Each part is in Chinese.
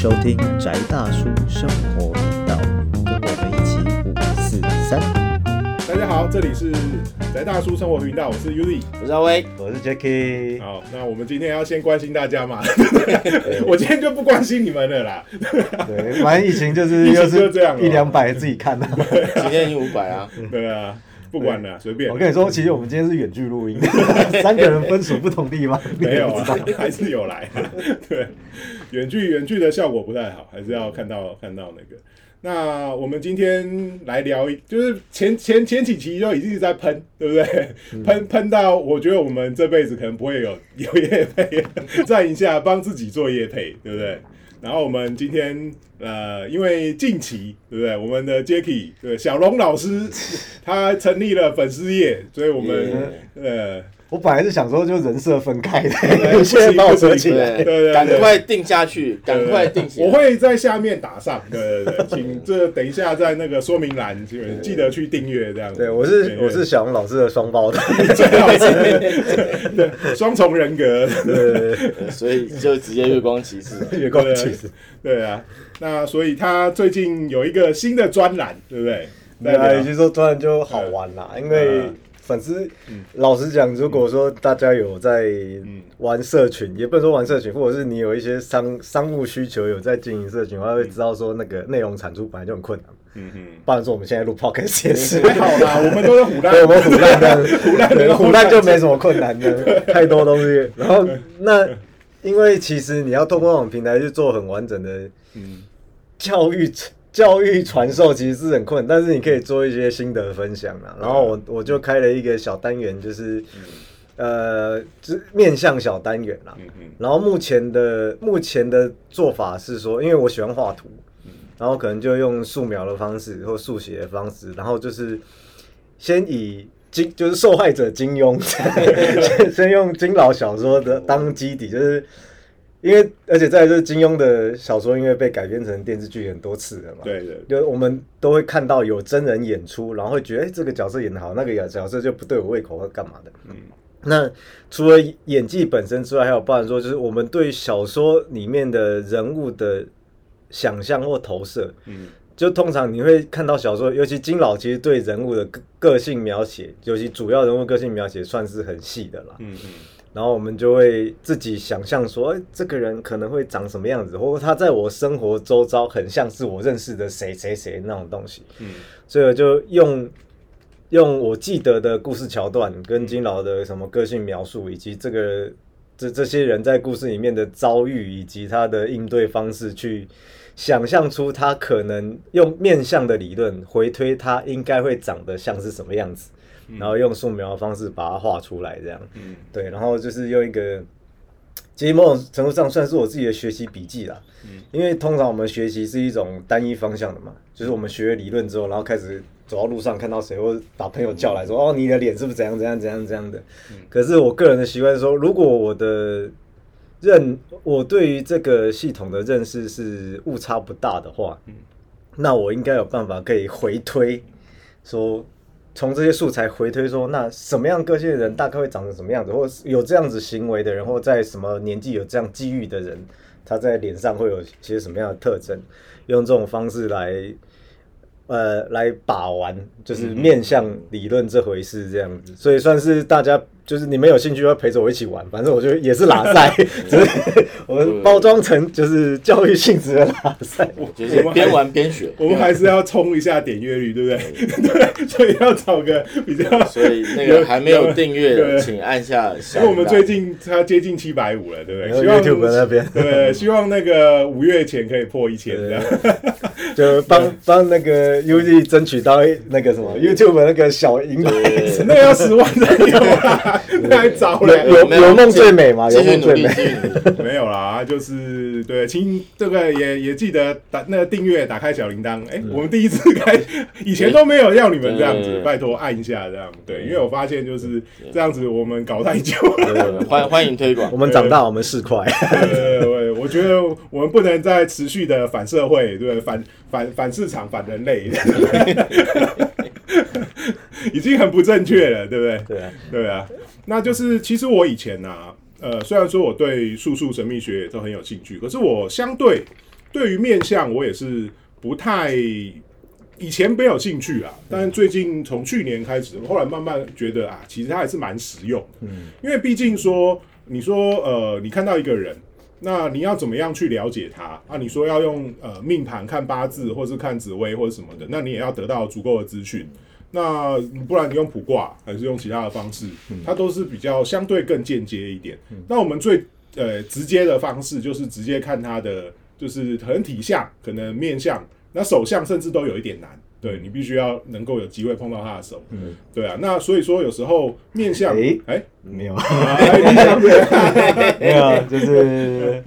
收听宅大叔生活频道，跟我们一起五四三。大家好，这里是宅大叔生活频道，我是 Uzi。我是阿威，我是 Jacky，好，那我们今天要先关心大家嘛，我今天就不关心你们了啦。对，反正疫情就是又就这样一两百自己看的。今天已经五百啊，对啊，不管了，随便我。跟你说，其实我们今天是远距录音，三个人分属不同地方，你 没有啊 还是有来。对，远距远距的效果不太好，还是要看到看到那个。那我们今天来聊一，就是前前前几期就已经一直在喷，对不对？喷喷到我觉得我们这辈子可能不会有有业配，站一下帮自己做业配，对不对？然后我们今天呃，因为近期对不对？我们的 Jacky 对小龙老师 他成立了粉丝业，所以我们呃我本来是想说就人设分开的，不 现在把我扯起来。对对对赶快定下去，赶快定起来。我会在下面打上，对对对，请这等一下在那个说明栏记记得去订阅这样子。对，我是我是小红老师的双胞胎。最好是对双重人格，对，对所以就直接月光骑士。月光骑士。对啊。那所以他最近有一个新的专栏，对不对？对啊，也就是说，当然就好玩啦，因为嗯粉丝，老实讲，如果说大家有在玩社群，也不能说玩社群，或者是你有一些商商务需求，有在经营社群的话，会知道说那个内容产出本来就很困难。嗯哼，不然说我们现在录 podcast 也是，还好啦，我们都是虎烂，对，我们虎烂的，虎烂的虎烂就没什么困难的，太多东西。然后那因为其实你要通过那种平台去做很完整的嗯教育教育传授，其实是很困难，但是你可以做一些心得分享啦。然后我我就开了一个小单元，就是呃，就是面向小单元啦。嗯嗯然后目前的目前的做法是说，因为我喜欢画图，然后可能就用素描的方式或速写的方式，然后就是先以金就是受害者金庸，先先用金老小说的当基底，就是因为而且再来就是金庸的小说，因为被改编成电视剧很多次了嘛，对对，就我们都会看到有真人演出，然后会觉得这个角色演得好，那个角色就不对我胃口或干嘛的。嗯，那除了演技本身之外，还有包含说，就是我们对小说里面的人物的想象或投射。嗯就通常你会看到小说，尤其金老其实对人物的个个性描写，尤其主要人物个性描写算是很细的啦。嗯嗯然后我们就会自己想象说，哎，这个人可能会长什么样子，或者他在我生活周遭很像是我认识的谁谁谁那种东西。嗯所以我就用用我记得的故事桥段，跟金老的什么个性描述，以及这个这这些人在故事里面的遭遇，以及他的应对方式，去想象出他可能用面相的理论回推他应该会长得像是什么样子，然后用素描的方式把它画出来，这样。嗯对，然后就是用一个，其实某种程度上算是我自己的学习笔记啦。嗯因为通常我们学习是一种单一方向的嘛，就是我们学了理论之后，然后开始走到路上看到谁，或者把朋友叫来说：“哦，你的脸是不是怎样怎样怎样怎样的？”可是我个人的习惯是说，如果我的认我对于这个系统的认识是误差不大的话，那我应该有办法可以回推，说从这些素材回推说，那什么样个性的人大概会长成什么样子，或是有这样子行为的人，或在什么年纪有这样机遇的人，他在脸上会有些什么样的特征，用这种方式来。呃，来把玩就是面向理论这回事这样子，所以算是大家就是你们有兴趣要陪着我一起玩，反正我就也是拉赛，只是我们包装成就是教育性质的拉赛。就是边玩边学。我们还是要冲一下点阅率，对不对？对，所以要找个比较。所以那个还没有订阅对的，请按下小铃铛。因为我们最近它接近七百五了，对不对？YouTube 那边 对，希望那个五月前可以破一千这样。就帮帮那个 UZ 争取到那个什么 YouTube 那个小银那要十万才有啦，那还早了。有没有有梦最美嘛，有继续努力，梦最美。没有啦，就是对，请这个也也记得打那个订阅，打开小铃铛。哎、我们第一次开，以前都没有要你们这样子，拜托按一下这样。对，因为我发现就是这样子，我们搞太久了。欢 欢迎推广我。们长大，我们是快。对，对，我觉得我们不能再持续的反社会，对，反反反市场，反人类，已经很不正确了，对不对？对啊，对啊，那就是其实我以前啊，呃，虽然说我对术数神秘学也都很有兴趣，可是我相对对于面相，我也是不太以前没有兴趣啊，但是最近从去年开始，后来慢慢觉得啊，其实它还是蛮实用的。嗯，因为毕竟说，你说呃，你看到一个人，那你要怎么样去了解他啊？你说要用呃命盘看八字，或是看紫微或者什么的，那你也要得到足够的资讯。那不然你用卜卦还是用其他的方式，它都是比较相对更间接一点。那我们最呃直接的方式就是直接看他的，就是可能体相，可能面相，那手相甚至都有一点难。对你必须要能够有机会碰到他的手，嗯。对啊。那所以说有时候面相，诶？哎，没有，没有，就是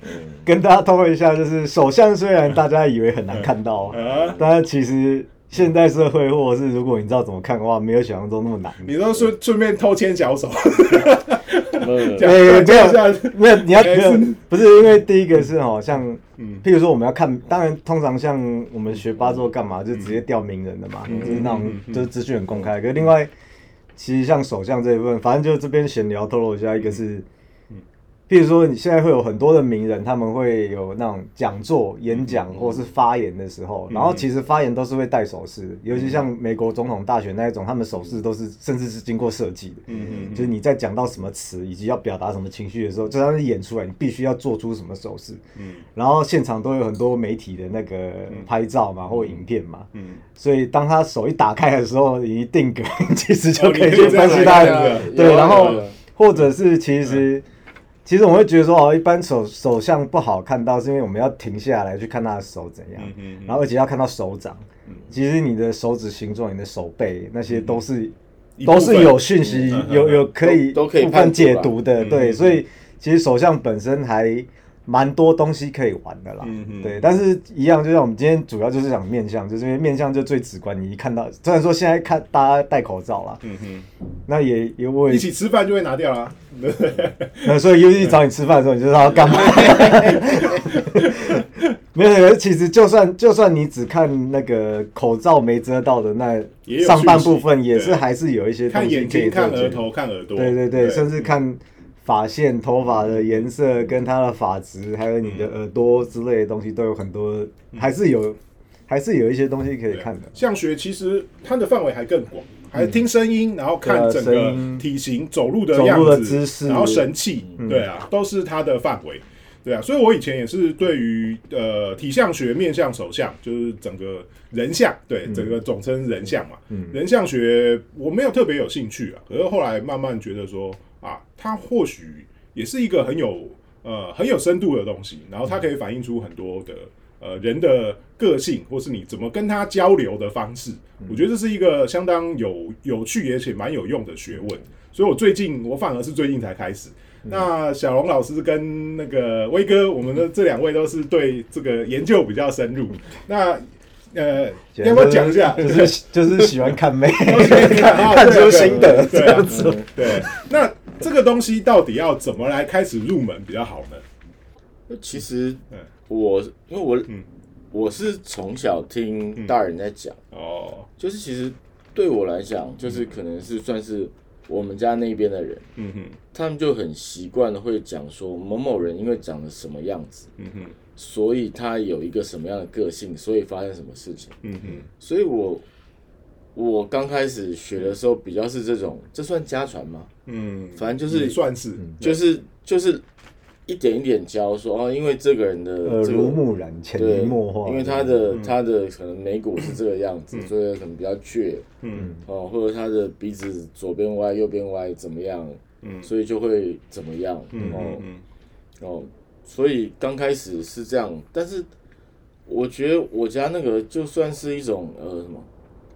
跟大家透露一下，就是手相虽然大家以为很难看到，啊，但是其实现代社会或者是如果你知道怎么看的话，没有想象中那么难。你说顺顺便偷牵小手，嗯。这样没有这样没有，你要不是因为第一个是好像，嗯。譬如说我们要看，当然通常像我们学八字或干嘛，就直接调名人的嘛，就是那种就是资讯很公开。可是另外，其实像首相这一部分，反正就这边闲聊透露一下，一个是，譬如说你现在会有很多的名人，他们会有那种讲座、演讲或是发言的时候，然后其实发言都是会带手势的，尤其像美国总统大选那一种，他们手势都是甚至是经过设计的。嗯嗯就是你在讲到什么词以及要表达什么情绪的时候，就算是演出来，你必须要做出什么手势。嗯然后现场都有很多媒体的那个拍照嘛，或影片嘛，嗯，所以当他手一打开的时候，一定格，其实就哦可以去分析他的对，然后或者是其实。其实我会觉得说哦，一般手手相不好看到，是因为我们要停下来去看他的手怎样，嗯嗯嗯然后而且要看到手掌。其实你的手指形状、你的手背那些都是、都是有讯息、有有可以都都可以部分判解读的，嗯对，嗯。所以其实手相本身还蛮多东西可以玩的啦，嗯嗯对。但是一样，就像我们今天主要就是讲面相，就是因为面相就最直观，你一看到，虽然说现在看大家戴口罩啦，嗯哼，那也也我也一起吃饭就会拿掉啦。所以尤其找你吃饭的时候，你就知道要干嘛。没有，其实就算就算你只看那个口罩没遮到的那上半部分，也是对还是有一些东看眼睛、看额头、看耳朵，对对对，甚至看发线、头发的颜色跟它的发质，还有你的耳朵之类的东西，都有很多，还是有还是有一些东西可以看的。相学其实它的范围还更广，还听声音，然后看整个体型、走路的样子、的姿势然后神气，嗯对啊，都是它的范围。对啊，所以我以前也是对于呃体相学、面相、手相，就是整个人相，对，整个总称人相嘛。嗯人相学我没有特别有兴趣啊，可是后来慢慢觉得说啊，它或许也是一个很有呃很有深度的东西，然后它可以反映出很多的呃人的个性，或是你怎么跟他交流的方式。我觉得这是一个相当有有趣而且蛮有用的学问。所以我最近我反而是最近才开始。那小龙老师跟那个威哥，我们的这两位都是对这个研究比较深入。那呃，要不要讲一下？就是就是喜欢看妹，都喜欢看 出心得这样子。对，那这个东西到底要怎么来开始入门比较好呢？其实嗯。我因为我嗯。我是从小听大人在讲，哦，就是其实对我来讲，就是可能是算是我们家那边的人，嗯哼，他们就很习惯的会讲说某某人因为长得什么样子，嗯哼，所以他有一个什么样的个性，所以发生什么事情。嗯哼，所以我我刚开始学的时候比较是这种，这算家传吗？嗯，反正就是算是，就是就是一点一点教说哦，因为这个人的耳这个濡目染，潜移对，默化。因为他的他的可能眉骨是这个样子，所以可能比较倔嗯。哦，或者他的鼻子左边歪右边歪怎么样，嗯。所以就会怎么样嗯哦。所以刚开始是这样，但是我觉得我家那个就算是一种呃什么，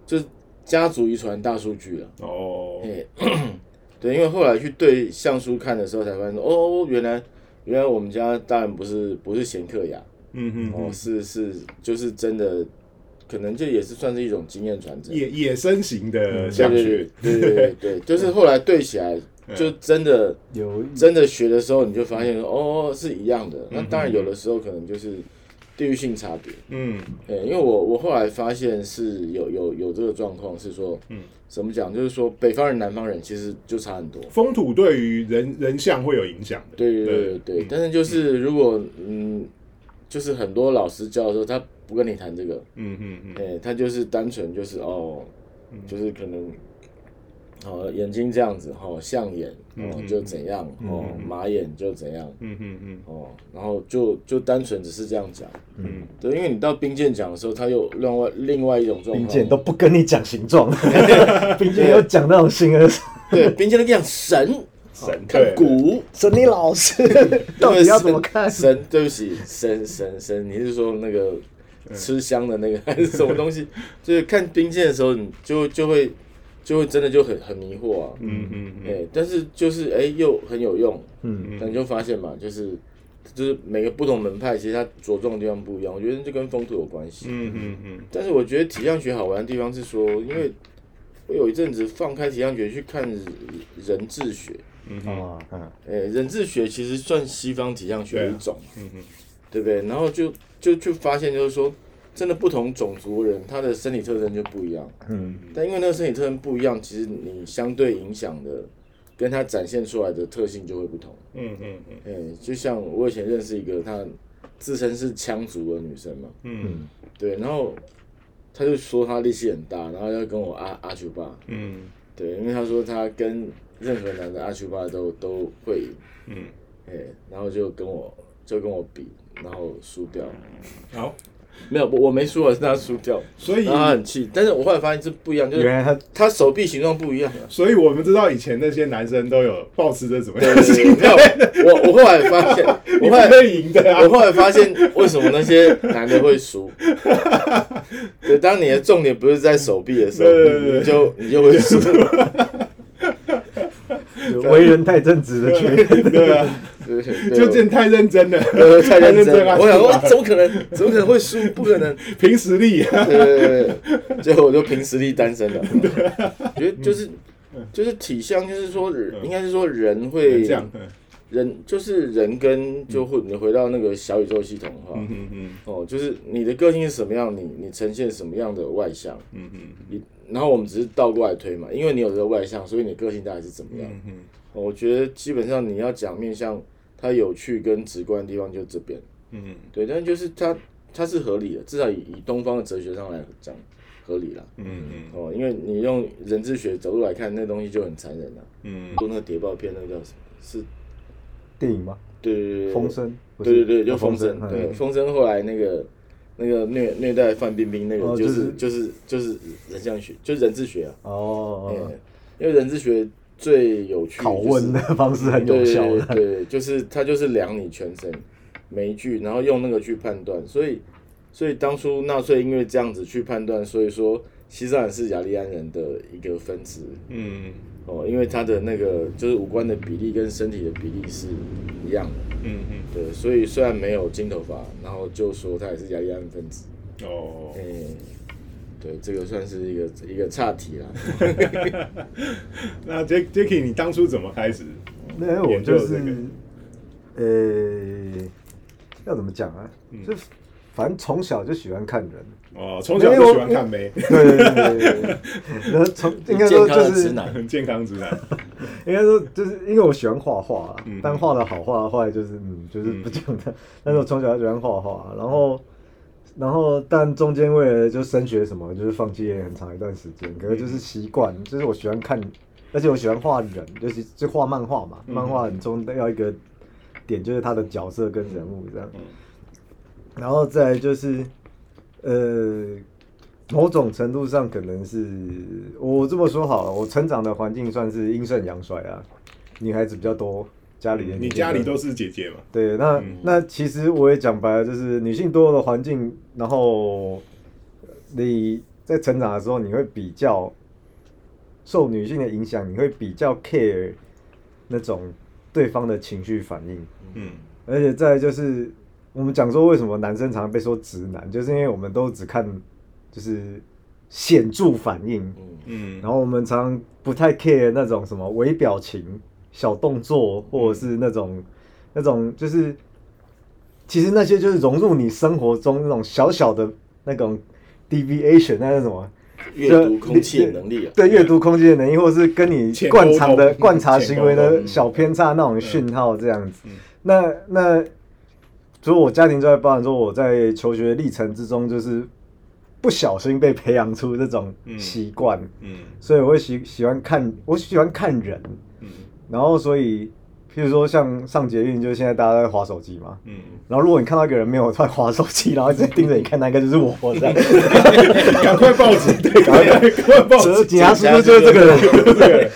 就是家族遗传大数据了。嗯，哦，嘿，对，因为后来去对相书看的时候，才发现哦，原来原来我们家当然不是不是贤克雅，嗯，嗯哦，是是就是真的，可能这也是算是一种经验传承。野野生型的对对相学，对对对对对，就是后来对起来，就真的有。真的学的时候，你就发现哦是一样的。那嗯当然有的时候可能就是地域性差别。嗯对，因为我我后来发现是有有有这个状况，是说，嗯，怎么讲？就是说北方人、南方人其实就差很多。风土对于人人像会有影响的，对对对对对，但是就是如果嗯，就是很多老师教的时候，他不跟你谈这个，嗯嗯嗯哎、他就是单纯就是哦，就是可能。哦，眼睛这样子，哦，象眼，哦，就怎样，哦，马眼就怎样，嗯嗯嗯。哦，然后就就单纯只是这样讲，嗯，对，因为你到兵舰讲的时候，他又另外另外一种状况，并且都不跟你讲形状，兵剑有讲那种形而对，兵舰都讲神，神看骨，神你老师 到底要怎么看？神，对不起，神神神，你是说那个吃香的那个还是什么东西？就是看兵舰的时候，你就就会就会真的就很很迷惑啊。嗯嗯哎、嗯但是就是哎、又很有用，嗯，嗯你就发现嘛，就是就是每个不同门派其实它着重的地方不一样，我觉得这跟风土有关系。嗯嗯嗯。但是我觉得体相学好玩的地方是说，因为我有一阵子放开体相学去看人人质学，嗯啊，嗯。哎、人质学其实算西方体相学的一种，嗯嗯。对不对？然后就就就发现就是说，真的不同种族人，他的身体特征就不一样。嗯。但因为那个身体特征不一样，其实你相对影响的，跟他展现出来的特性就会不同。嗯嗯嗯。哎、就像我以前认识一个，她自称是羌族的女生嘛，嗯。对，然后她就说她力气很大，然后要跟我阿阿丘巴，嗯。对，因为她说她跟任何男的阿丘巴都都会赢，嗯，哎、然后就跟我就跟我比，然后输掉，好，没有，我我没输啊，是他输掉，所以然后他很气，但是我后来发现这不一样，就是原来他他手臂形状不一样啊。所以我们知道以前那些男生都有抱持着怎么对样的对对，心没有态，，我我后来发现，我后来会赢的啊我。后来发现为什么那些男的会输。对，当你的重点不是在手臂的时候，对对对对你就你就会输。为人太正直的缺点，对啊，就见太认真了，对太认真啊！了。我想说，怎么可能？怎么可能会输？不可能。凭实力啊。对对对对，结果我就凭实力单身了。我觉得就是就是体相，就是说，应该是说人会这样，嗯人就是人跟就会你回到那个小宇宙系统的话，嗯嗯嗯哦，就是你的个性是什么样，你你呈现什么样的外向，嗯嗯你然后我们只是倒过来推嘛，因为你有这个外向，所以你个性大概是怎么样？嗯哦我觉得基本上你要讲面向它有趣跟直观的地方就这边，嗯。对，但就是它它是合理的，至少以以东方的哲学上来讲合理啦。嗯嗯。哦，因为你用人质学角度来看，那东西就很残忍了。嗯。说那个谍报片，那个叫什么？是，电影吗？对对对对，风声，对对对，就风声声，，对嗯。风声后来那个那个虐虐待范冰冰那个，就哦就是是就是就是人像学，就是人质学啊，哦，哎因为人质学最有趣，拷问的方式很对有效对的，对对，就是它就是量你全身每一句，然后用那个去判断，所以所以当初纳粹因为这样子去判断，所以说西藏人是雅利安人的一个分支。嗯。哦，因为他的那个就是五官的比例跟身体的比例是一样的。嗯嗯。对，所以虽然没有金头发，然后就说他也是雅利安分子。哦。哎、，对，这个算是一个一个岔题啦。那 Jack Jacky，你当初怎么开始？那我就是这个，呃，要怎么讲啊？嗯就反正从小就喜欢看人，哦，从小就喜欢看妹，对对对对对。然后从 应该说就是的直男，很健康直男。应该说就是因为我喜欢画画啊嗯，但画的好画的坏就是嗯就是不讲的。但是我从小就喜欢画画，然后然后但中间为了就升学什么，就是放弃了很长一段时间。可是就是习惯，就是我喜欢看，而且我喜欢画人，就是就画漫画嘛，嗯漫画很重要一个点就是他的角色跟人物这样。嗯然后再就是，呃，某种程度上可能是我这么说好了，我成长的环境算是阴盛阳衰啊，女孩子比较多，家里的你家里都是姐姐嘛？对，那、嗯。那其实我也讲白了，就是女性多的环境，然后你在成长的时候，你会比较受女性的影响，你会比较 care 那种对方的情绪反应，嗯。而且再就是我们讲说为什么男生常常被说直男，就是因为我们都只看就是显著反应，嗯，嗯，然后我们常常不太 care 那种什么微表情、小动作，或者是那种、那种就是，其实那些就是融入你生活中那种小小的那种 deviation，那是什么？阅读空气的能力啊。对，阅读空间的能力，或者是跟你浅惯常的观察行为的小偏差那种讯号这样子。嗯。那那所以我家庭就在包含说我在求学历程之中，就是不小心被培养出这种习惯，嗯。所以我会喜喜欢看，我喜欢看人，嗯然后所以譬如说像上捷运，就是现在大家在划手机嘛，嗯，然后如果你看到一个人没有在划手机，然后一直盯着你看，那应该就是我这样。赶快报警，对，赶快赶快报警，警察叔叔就是这个人。对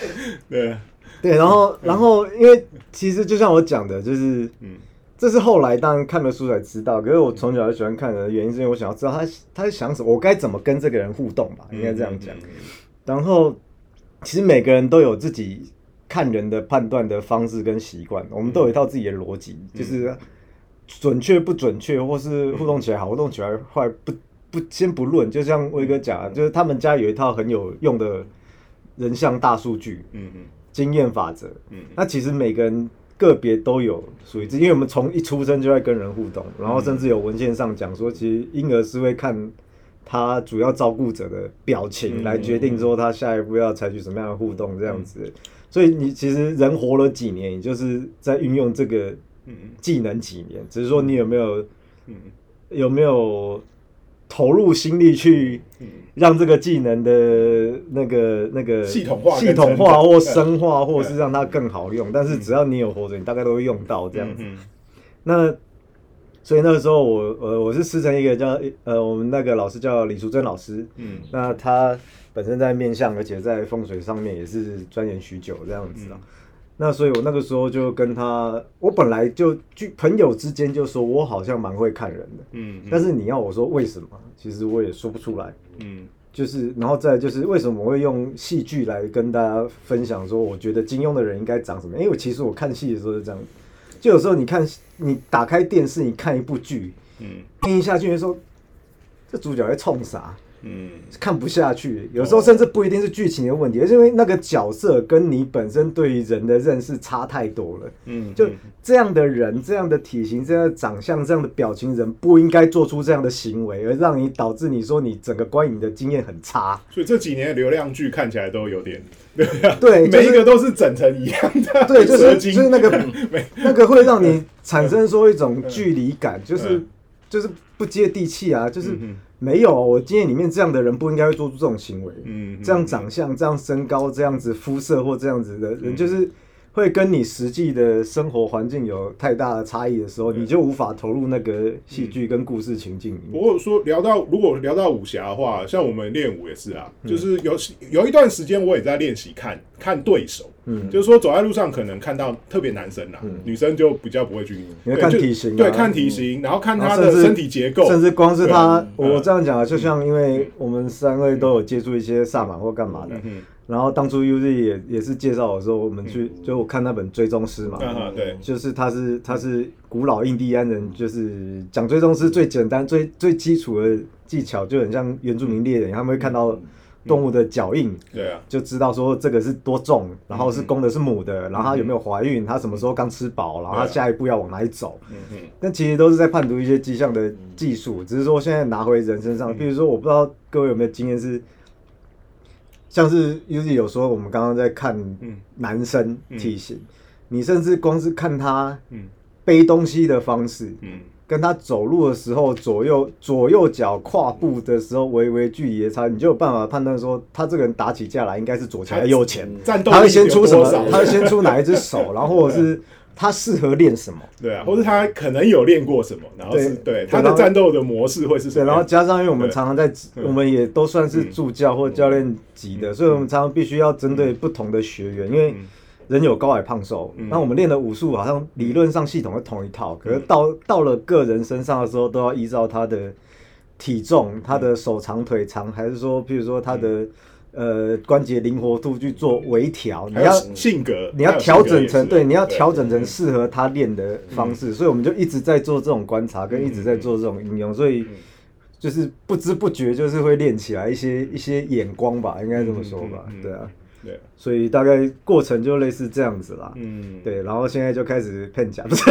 对，对，然后然后因为其实就像我讲的，就是嗯。这是后来当然看了书才知道，可是我从小就喜欢看人的原因，是因为我想要知道他他在想什么，我该怎么跟这个人互动吧，应该这样讲。然后其实每个人都有自己看人的判断的方式跟习惯，我们都有一套自己的逻辑，就是准确不准确，或是互动起来好，互动起来坏，不不先不论。就像威哥讲，就是他们家有一套很有用的人像大数据嗯嗯。经验法则。嗯那其实每个人个别都有属于自己，因为我们从一出生就在跟人互动，然后甚至有文献上讲说，其实婴儿是会看他主要照顾者的表情嗯来决定说他下一步要采取什么样的互动这样子。所以你其实人活了几年，你就是在运用这个嗯技能几年，只是说你有没有嗯有没有投入心力去嗯。让这个技能的那个那个系统化系统化或深化，或是让它更好用。但是只要你有活着，你大概都会用到这样子。嗯。那所以那个时候我呃我是师承一个叫呃我们那个老师叫李淑珍老师，嗯。那他本身在面相，而且在风水上面也是钻研许久这样子啊。那所以我那个时候就跟他，我本来就就朋友之间就说我好像蛮会看人的，嗯但是你要我说为什么，其实我也说不出来。嗯。就是，然后再就是为什么我会用戏剧来跟大家分享说，我觉得金庸的人应该长什么样？因为其实我看戏的时候是这样，就有时候你看你打开电视，你看一部剧，嗯听一下去的时候，这主角在冲啥？嗯。看不下去，有时候甚至不一定是剧情的问题，而是因为那个角色跟你本身对于人的认识差太多了。嗯，就这样的人，这样的体型，这样的长相，这样的表情，人不应该做出这样的行为，而让你导致你说你整个观影的经验很差。所以这几年的流量剧看起来都有点，对，就是每一个都是整成一样的，对，就是就是那个 那个会让你产生说一种距离感，就是嗯。就是不接地气啊，就是嗯没有我经验里面这样的人不应该会做出这种行为，嗯这样长相、这样身高、这样子肤色或这样子的嗯。人，就是会跟你实际的生活环境有太大的差异的时候，你就无法投入那个戏剧跟故事情境里面。不过说聊到如果聊到武侠的话，像我们练武也是啊，嗯。就是有有一段时间我也在练习看看对手，嗯。就是说走在路上可能看到特别男生啦，女生就比较不会去，你会对就看体型啊。对，看体型，然后看他的身体结构，甚至光是他，嗯我这样讲啊，就像因为我们三位都有接触一些萨满或干嘛的，嗯然后当初 UZ 也也是介绍我说，我们去就我看那本追踪师嘛，对，就是他是他是古老印第安人，就是讲追踪师最简单最最基础的技巧，就很像原住民猎人，他们会看到动物的脚印，对啊，就知道说这个是多重，然后是公的是母的，然后它有没有怀孕，它什么时候刚吃饱，然后它下一步要往哪里走。嗯嗯。但其实都是在判读一些迹象的技术，只是说现在拿回人身上。比如说，我不知道各位有没有经验是，像是 U Z 有说我们刚刚在看嗯男生体型，你甚至光是看他嗯背东西的方式，嗯跟他走路的时候左右左右脚跨步的时候微微距离的差，你就有办法判断说他这个人打起架来应该是左前右前，战斗他会先出什么？？他会先出哪一只手，然后或者是他适合练什么。对啊，或者他可能有练过什么，然后是对对他的战斗的模式会是什对，么？样？然后加上因为我们常常在，嗯我们也都算是助教或教练级的，所以我们常常必须要针对不同的学员，因为嗯。人有高矮胖瘦，嗯。那我们练的武术好像理论上系统是同一套，可是到到了个人身上的时候，都要依照他的体重、他的手长腿长，还是说，譬如说他的呃关节灵活度去做微调，你要。性格，你要调整成对，你要调整成适合他练的方嗯。式，所以我们就一直在做这种观察，跟一直在做这种应用，所以就是不知不觉就是会练起来一些一些眼光吧，应该这么说吧对啊，对，所以大概过程就类似这样子啦，嗯，对，然后现在就开始骗假，不是，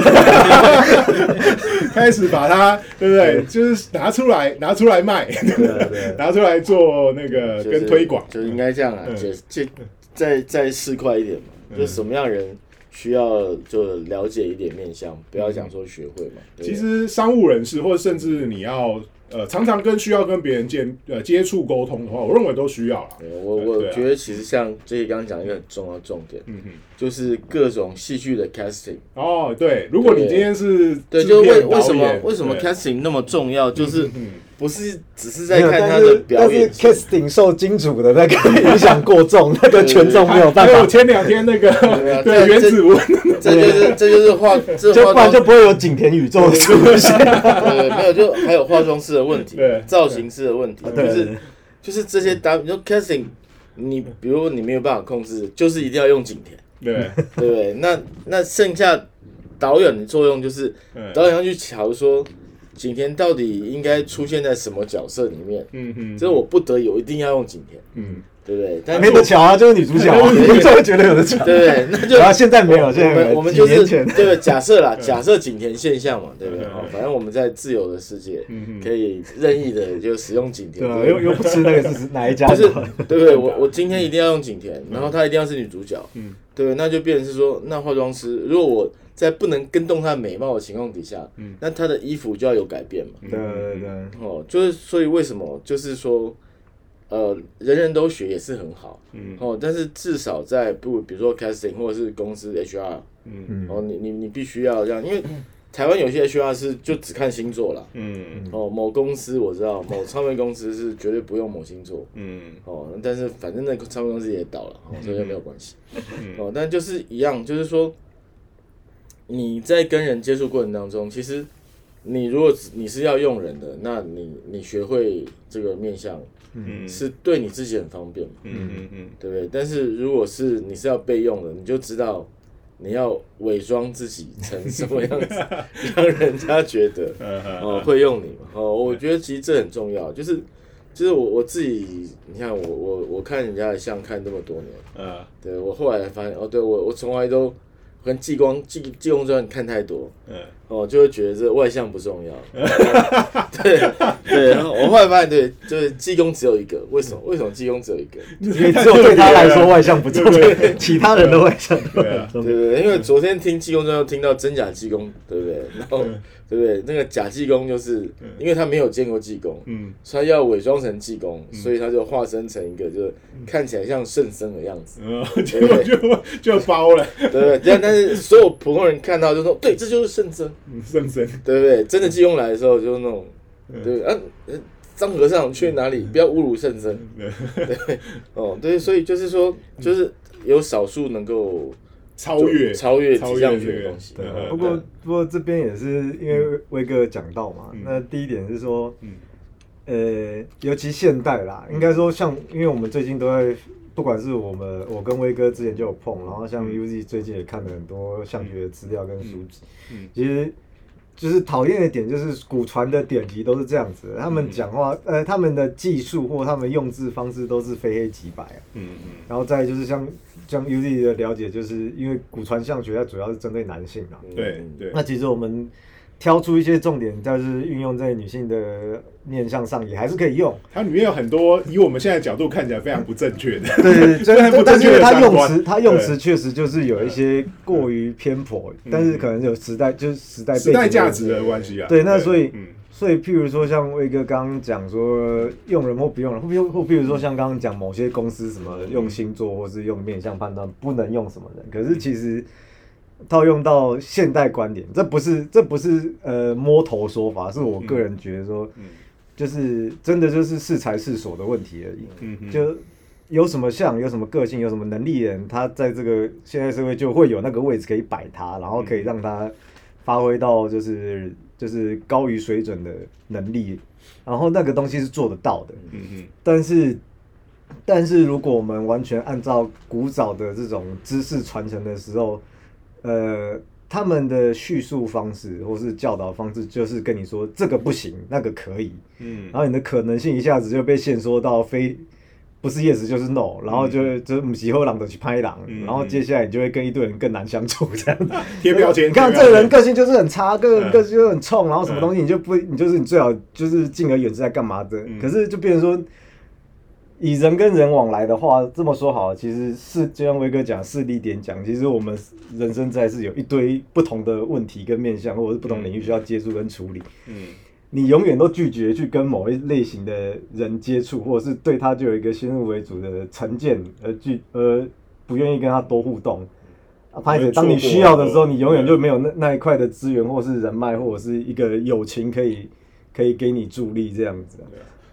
开始把它，对不对？就是拿出来，拿出来卖，对啊对。啊拿出来做那个跟推广。就应该这样啊嗯，解解再再市侩一点嘛，就什么样人需要就了解一点面向，不要讲说学会嘛。其实商务人士，或者甚至你要呃常常跟需要跟别人见呃接触沟通的话，我认为都需要了。我我觉得其实像这些刚刚讲一个很重要的重点，嗯哼，就是各种戏剧的 casting。哦，对，如果你今天是对，就是为为什么为什么 casting 那么重要，就是嗯不是只是在看他的表但是演。casting 受金主的那个影响过重，那个权重没有办法，还有前两天那个对原子文，这就是这就是化这就化不然就不会有景田宇宙的出现。对没有就还有化妆师的问题，造型师的问题，就是就是这些搭，你说 casting，你比如你没有办法控制，就是一定要用景田，对，对不对？那那剩下导演的作用就是嗯导演要去瞧说景甜到底应该出现在什么角色里面，嗯嗯，这我不得已我一定要用景甜，嗯，对不对？但没得瞧啊，就是女主角啊，你就会觉得有的瞧。对不对？那就然后现在没有，现在我没有们我们就是对不对？假设啦，假设景田现象嘛，对不对？反正我们在自由的世界可以任意的就使用景田，对又又不吃那个是哪一家 的？就是对不对？我我今天一定要用景田，然后她一定要是女主角，嗯对？那就变成是说，那化妆师如果我在不能跟动她美貌的情况底下，嗯那她的衣服就要有改变嘛。对对对，哦，就是所以为什么就是说，呃，人人都学也是很好，嗯。哦，但是至少在不比如说 casting 或者是公司 HR，嗯嗯。哦，你你你必须要这样，因为台湾有些 HR 是就只看星座啦。嗯。哦，某公司我知道，某唱片公司是绝对不用某星座。嗯。哦，但是反正那个唱片公司也倒了，哦，所以就没有关系。嗯。哦，但就是一样，就是说你在跟人接触过程当中，其实你如果你是要用人的，那你你学会这个面相嗯。是对你自己很方便嘛，嗯嗯。嗯对不对？但是如果是你是要备用的，你就知道你要伪装自己成什么样子，让人家觉得 嗯哦会用你嘛。哦，我觉得其实这很重要，就是就是我我自己，你看我我我看人家的相看这么多年，嗯。对我后来发现哦，对我我从来都跟济光济济公传看太多，嗯哦，就会觉得这外向不重要。对对，然后我后来发现，对，就是济公只有一个，为什么？为什么济公只有一个？因为只有对他来说外向不重要，其他人的外向都对啊对对对，因为昨天听济公传又听到真假济公，对不对？然后对不对？那个假济公就是因为他没有见过济公，嗯所以他要伪装成济公，所以他就化身成一个就是看起来像圣僧的样子，嗯，结果就就包了，对不对？但但是所有普通人看到就说，对，这就是圣僧。嗯深深，对不对？真的济公来的时候，就是那种，对啊，呃张和尚去哪里？不要侮辱圣僧，对，哦，对，所以就是说，就是有少数能够超越。超越超体相越这个学的东西。不过不过这边也是因为威哥讲到嘛，那第一点是说，呃，尤其现代啦，应该说像，因为我们最近都在，不管是我们我跟威哥之前就有碰，然后像 UZ 最近也看了很多相学的资料跟书籍，嗯其实。就是讨厌的点，就是古传的典籍都是这样子，他们讲话，呃，他们的技术或他们用字方式都是非黑即白啊。嗯然后再就是像像 UZ 的了解，就是因为古传相学它主要是针对男性啊，嗯，对。对那其实我们挑出一些重点，就是运用在女性的面相上，也还是可以用。它里面有很多以我们现在角度看起来非常不正确的，对对对，非常不正确它用词，它用词对。确实就是有一些过于偏颇，但是可能有时代就是时代时代价值的关系啊。对，那所以嗯。所以譬如说像威哥刚刚讲说用人或不用人，或譬如或譬如说像刚刚讲某些公司什么用星座或是用面相判断不能用什么人，可是其实套用到现代观点，这不是这不是呃摸头说法，是我个人觉得说，嗯就是真的就是适才适所的问题而已。嗯嗯就有什么像，有什么个性，有什么能力的人，他在这个现代社会就会有那个位置可以摆他，然后可以让他发挥到就是就是高于水准的能力，然后那个东西是做得到的。嗯嗯但是，但是如果我们完全按照古早的这种知识传承的时候，呃，他们的叙述方式或是教导方式，就是跟你说这个不行，那个可以，嗯。然后你的可能性一下子就被限缩到非不是 yes 就是 no，然后就就母鸡后狼的去拍狼，嗯然后接下来你就会跟一堆人更难相处这样。贴标签你看这个人个性就是很差，个人嗯个性就很冲，然后什么东西你就不，你就是你最好就是敬而远之在干嘛的。嗯。可是就变成说，以人跟人往来的话，这么说好了，其实是就像威哥讲势力点讲，其实我们人生在世有一堆不同的问题跟面向，或者是不同领域需要接触跟处理。嗯你永远都拒绝去跟某一类型的人接触，或者是对他就有一个先入为主的成见，而拒而不愿意跟他多互动。啊，拍子，当你需要的时候，你永远就没有那那一块的资源，或是人脉，或者是一个友情可以可以给你助力这样子。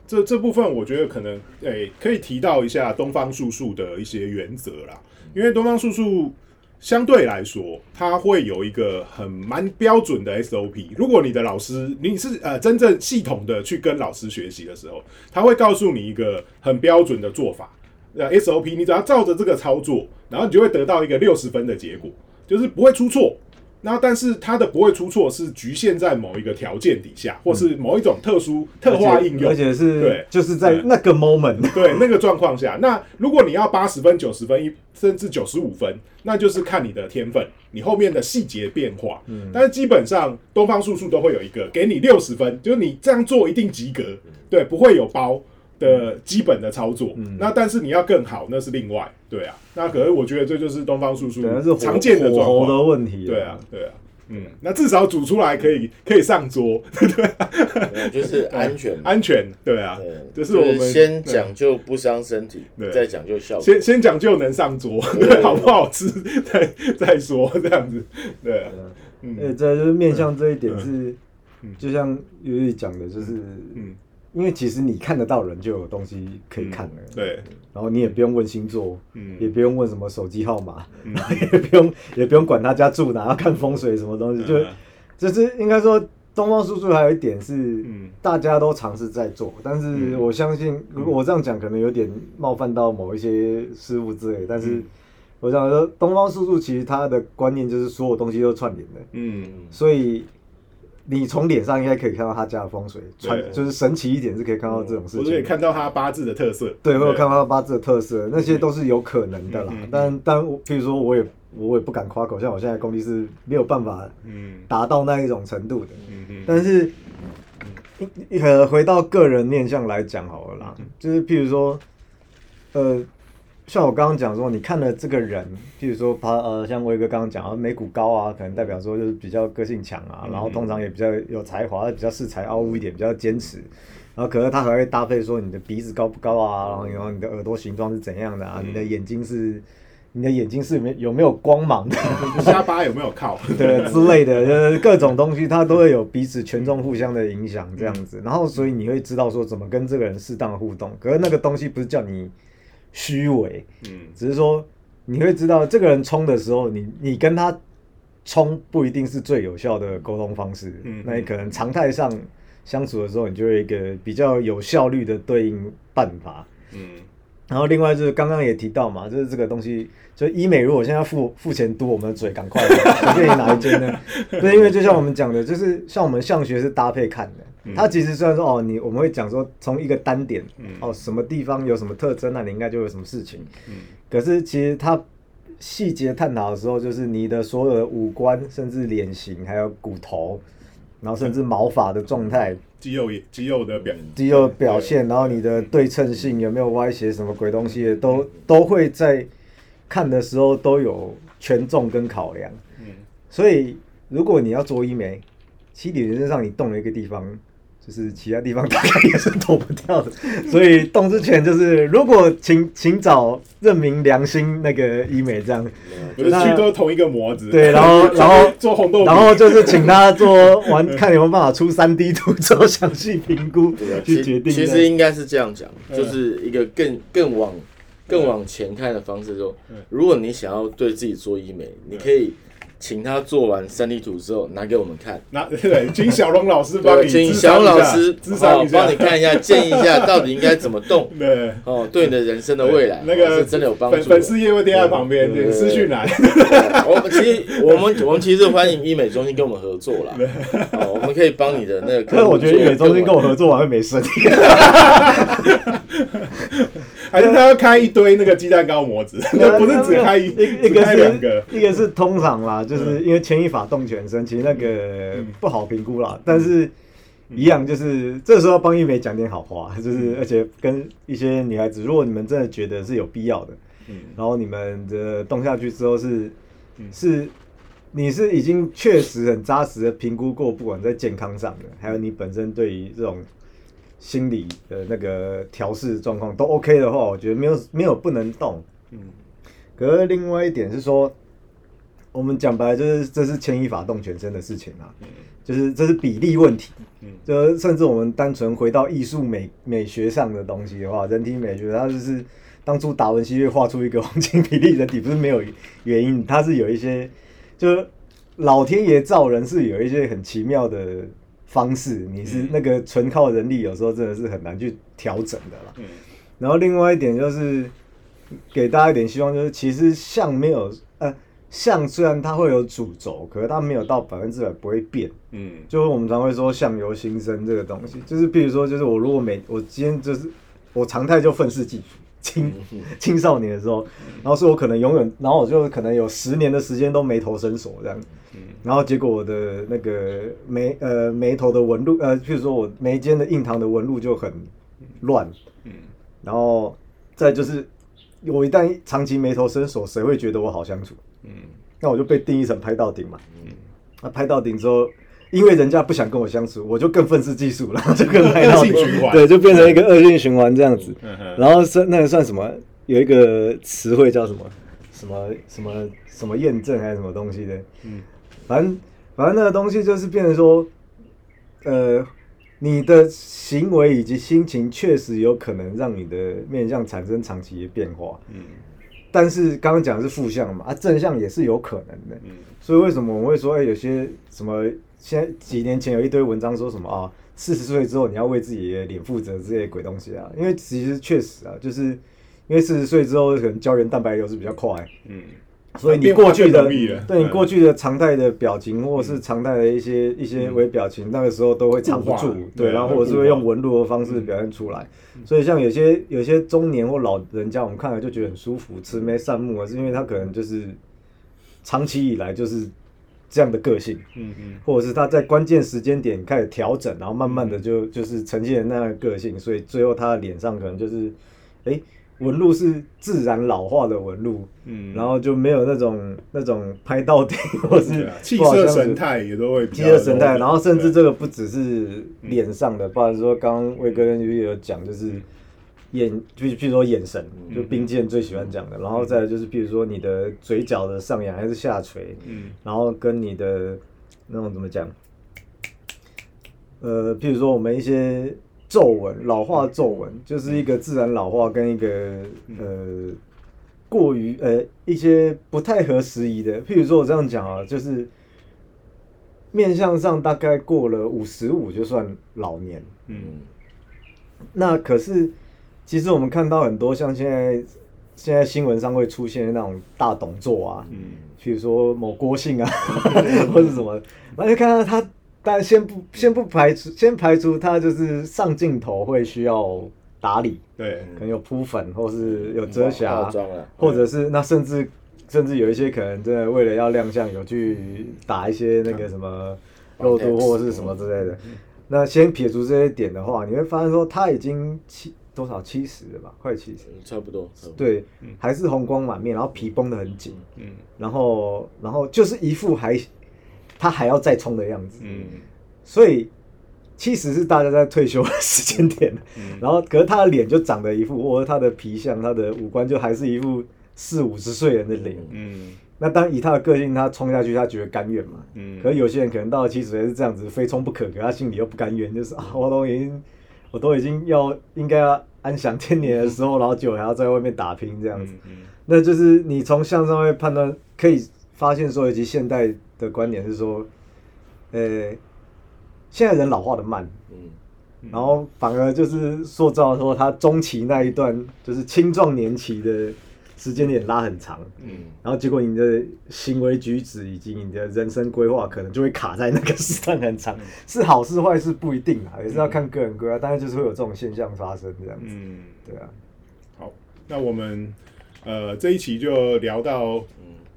这这部分我觉得可能诶、可以提到一下东方术数的一些原则啦，因为东方术数相对来说，它会有一个很蛮标准的 SOP。如果你的老师你是呃真正系统的去跟老师学习的时候，他会告诉你一个很标准的做法，呃 SOP，你只要照着这个操作，然后你就会得到一个六十分的结果，就是不会出错。然后，但是它的不会出错是局限在某一个条件底下，或是某一种特殊特化应用，而且是对就是在那个 moment，对那个状况下，那如果你要八十分、九十分，一甚至九十五分，那就是看你的天分，你后面的细节变化。嗯，但是基本上东方术数都会有一个给你六十分，就是你这样做一定及格，对，不会有包的基本的操作。那但是你要更好，那是另外，对啊。那可是我觉得这就是东方叔叔可能是常见的状况的。问题。对啊，，对啊。嗯，那至少煮出来可以可以上桌，对、啊就是安全嘛。安全，对啊，对，就是我们先讲究不伤身体对，再讲究效果。先先讲究能上桌，对，好不好吃 再再说，这样子，对啊，呃，嗯这就是面向这一点是嗯，就像尤里讲的，就是嗯，因为其实你看得到人就有东西可以看了，对，然后你也不用问星座，嗯。也不用问什么手机号码，也不用也不用管他家住哪，要看风水什么东西，就嗯。就是应该说东方叔叔还有一点是嗯。大家都尝试在做，但是嗯。我相信如果我这样讲可能有点冒犯到某一些师傅之类，但是嗯。我想说东方叔叔其实他的观念就是所有东西都串联的，嗯。所以你从脸上应该可以看到他家的风水，传就是神奇一点是可以看到这种事情，我就可以看到他八字的特色，对，会有看到他八字的特色，那些都是有可能的啦。但但我譬如说，我也我也不敢夸口，像我现在功力是没有办法嗯。达到那一种程度的。但是，呃，回到个人面相来讲好了啦，嗯。就是譬如说，呃，像我刚刚讲说，你看了这个人，譬如说他呃，像威哥刚刚讲啊，眉骨高啊，可能代表说就是比较个性强啊，嗯然后通常也比较有才华，比较恃才傲物一点，比较坚持。然后可是他还会搭配说你的鼻子高不高啊，然后然后你的耳朵形状是怎样的啊，嗯你的眼睛是，你的眼睛是有没有有没有光芒的？下巴有没有靠？对之类的，就是各种东西，它都会有彼此权重互相的影响，这样子。然后，所以你会知道说怎么跟这个人适当的互动。可是那个东西不是叫你虚伪，嗯只是说你会知道这个人冲的时候，你你跟他冲不一定是最有效的沟通方式。嗯那你可能常态上相处的时候，你就会有一个比较有效率的对应办法。嗯然后另外就是刚刚也提到嘛，就是这个东西，就医美如果现在付付钱多我们的嘴，赶快随便你哪一间呢？对，因为就像我们讲的，就是像我们相学是搭配看的，它其实虽然说哦，你我们会讲说从一个单点，哦什么地方有什么特征，那你应该就有什么事情，嗯。可是其实它细节探讨的时候，就是你的所有的五官，甚至脸型，还有骨头，然后甚至毛发的状态，肌肉也肌肉的表，肌肉表现，然后你的对称性有没有歪斜，什么鬼东西的，都都会在看的时候都有权重跟考量。嗯。所以如果你要做医美，其实理论上你动了一个地方，就是其他地方大概也是躲不掉的。所以动之前就是，如果请请找认明良心那个医美这样，就是去都同一个模子，对，然后 然后做红豆，然后就是请他做完，看有没有办法出三 D 图之后详细评估去决定。其实应该是这样讲，嗯就是一个更更往更往前看的方式。说嗯，如果你想要对自己做医美，你可以请他做完三 D 图之后拿给我们看，那 对，请小龙老师帮，你请小龙老师智商一下，哦帮你看一下，建议一下到底应该怎么动 对。哦，对你的人生的未来那个真的有帮助的。粉粉丝页会贴在旁边，私讯栏。我们其实我们我们其实欢迎医美中心跟我们合作啦，哦，我们可以帮你的那个。可是我觉得医美中心跟我合作完会没生意。还是他要开一堆那个鸡蛋糕模子，那不是只开一，一个开两个。是。一个是通常啦，就是因为牵一发动全身，其实那个不好评估啦。但是一样就是这时候帮玉梅讲点好话，就是而且跟一些女孩子，如果你们真的觉得是有必要的，嗯。然后你们的动下去之后是是你是已经确实很扎实的评估过，不管在健康上的，还有你本身对于这种心理的那个调试状况都 OK 的话，我觉得没有没有不能动。嗯。可是另外一点是说，我们讲白了就是这是牵一发动全身的事情啊，就是这是比例问题。嗯。就甚至我们单纯回到艺术美美学上的东西的话，人体美学它就是当初达文西会画出一个黄金比例人体，不是没有原因，它是有一些就是老天爷造人是有一些很奇妙的方式，你是那个纯靠人力，有时候真的是很难去调整的啦。嗯。然后另外一点就是给大家一点希望，就是其实像没有呃像虽然它会有主轴，可是它没有到百分之百不会变。嗯。就是我们常会说相由心生这个东西，就是比如说，就是我如果每我今天就是我常态就愤世嫉俗，青青少年的时候，然后是我可能永远，然后我就可能有十年的时间都眉头深锁这样，然后结果我的那个眉呃眉头的纹路呃，譬如说我眉间的印堂的纹路就很乱，嗯然后再就是我一旦长期眉头深锁，谁会觉得我好相处？嗯那我就被定义成拍到顶嘛。嗯那拍到顶之后，因为人家不想跟我相处，我就更愤世嫉俗了，就更拍到顶对，就变成一个恶性循环这样子。然后是那个算什么？有一个词汇叫什么？什么什么什么验证还是什么东西的？嗯反正反正那个东西就是变成说，呃，你的行为以及心情确实有可能让你的面相产生长期的变化。嗯但是刚刚讲的是负向嘛，啊，正向也是有可能的。嗯所以为什么我们会说，哎、有些什么，现在几年前有一堆文章说什么啊，四十岁之后你要为自己的脸负责这些鬼东西啊？因为其实确实啊，就是因为四十岁之后可能胶原蛋白流失比较快，嗯，所以你过去的对你嗯过去的常态的表情或者是常态的一些一些微表情，那个时候都会藏不住对，然后或者是会用纹路的方式表现出来。所以像有些有些中年或老人家，我们看了就觉得很舒服，慈眉善目啊，是因为他可能就是长期以来就是这样的个性。嗯嗯。或者是他在关键时间点开始调整，然后慢慢的就就是呈现那样的个性，所以最后他的脸上可能就是，哎，纹路是自然老化的纹路，嗯，然后就没有那种那种拍到底 或是气色神态也都会比气色神态，然后甚至这个不只是脸上的，不然说刚刚魏哥跟于有讲，就是眼，就譬如说眼神，就冰剑最喜欢讲的，然后再就是譬如说你的嘴角的上扬还是下垂，嗯。然后跟你的那种怎么讲，呃，譬如说我们一些皱纹、老化皱纹，就是一个自然老化跟一个呃过于呃一些不太合时宜的，譬如说我这样讲啊，就是面相上大概过了五十五就算老年，嗯。那可是其实我们看到很多像现在现在新闻上会出现的那种大董作啊，嗯。譬如说某郭姓啊，或者什么，然后就看到他，当然先不先不排除，先排除他就是上镜头会需要打理，对，可能有铺粉，或是有遮瑕或者是那甚至甚至有一些可能真的为了要亮相，有去打一些那个什么肉毒或是什么之类的。那先撇除这些点的话，你会发现说他已经七多少？七十了吧，快七十。嗯差不多，差不多，对，还是红光满面，然后皮绷得很紧，嗯。然后然后就是一副还他还要再冲的样子，嗯。所以七十是大家在退休的时间点，嗯。然后可是他的脸就长得一副，或者他的皮相、他的五官就还是一副四五十岁人的脸。嗯。那当以他的个性，他冲下去，他觉得甘愿嘛。嗯。可是有些人可能到了七十岁是这样子，非冲不可，可他心里又不甘愿，就是啊，我都已经，我都已经要应该要安享天年的时候，然后结果还要在外面打拼这样子。嗯那就是你从相上会判断，可以发现说，以及现代的观点是说，呃，现在人老化的慢，嗯，然后反而就是塑造说他中期那一段就是青壮年期的时间点拉很长，嗯。然后结果你的行为举止以及你的人生规划可能就会卡在那个时段很长，是好是坏是不一定啊，也是要看个人规划，但是就是会有这种现象发生这样子，嗯，对啊，好，那我们呃这一期就聊到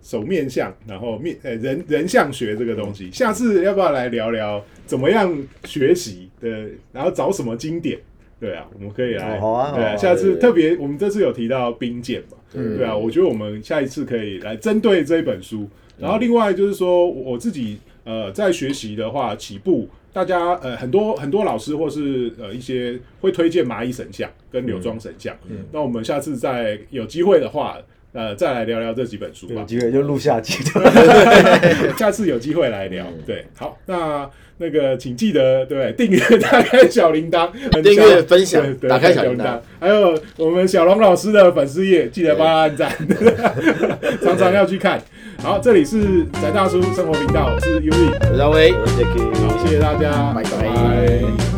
手面相，然后面呃人人像学这个东西。下次要不要来聊聊怎么样学习的，然后找什么经典？对啊，我们可以来，哦好啊对啊，下次特别我们这次有提到兵谏嘛，嗯对啊，我觉得我们下一次可以来针对这一本书，然后另外就是说我自己呃在学习的话，起步大家呃很多很多老师或是呃一些会推荐蚂蚁神像跟柳庄神像，那我们下次再有机会的话。呃，再来聊聊这几本书吧有。机会就录下集。下次有机会来聊。对，好，那那个请记得对订阅、打开小铃铛、很订小阅分享打开小小铃铛，还有我们小龙老师的粉丝页，记得帮他按赞，常常要去看。好，这里是宅大叔生活频道，我是 Z，我是阿威。我是 Jacky 好，谢谢大家，拜拜拜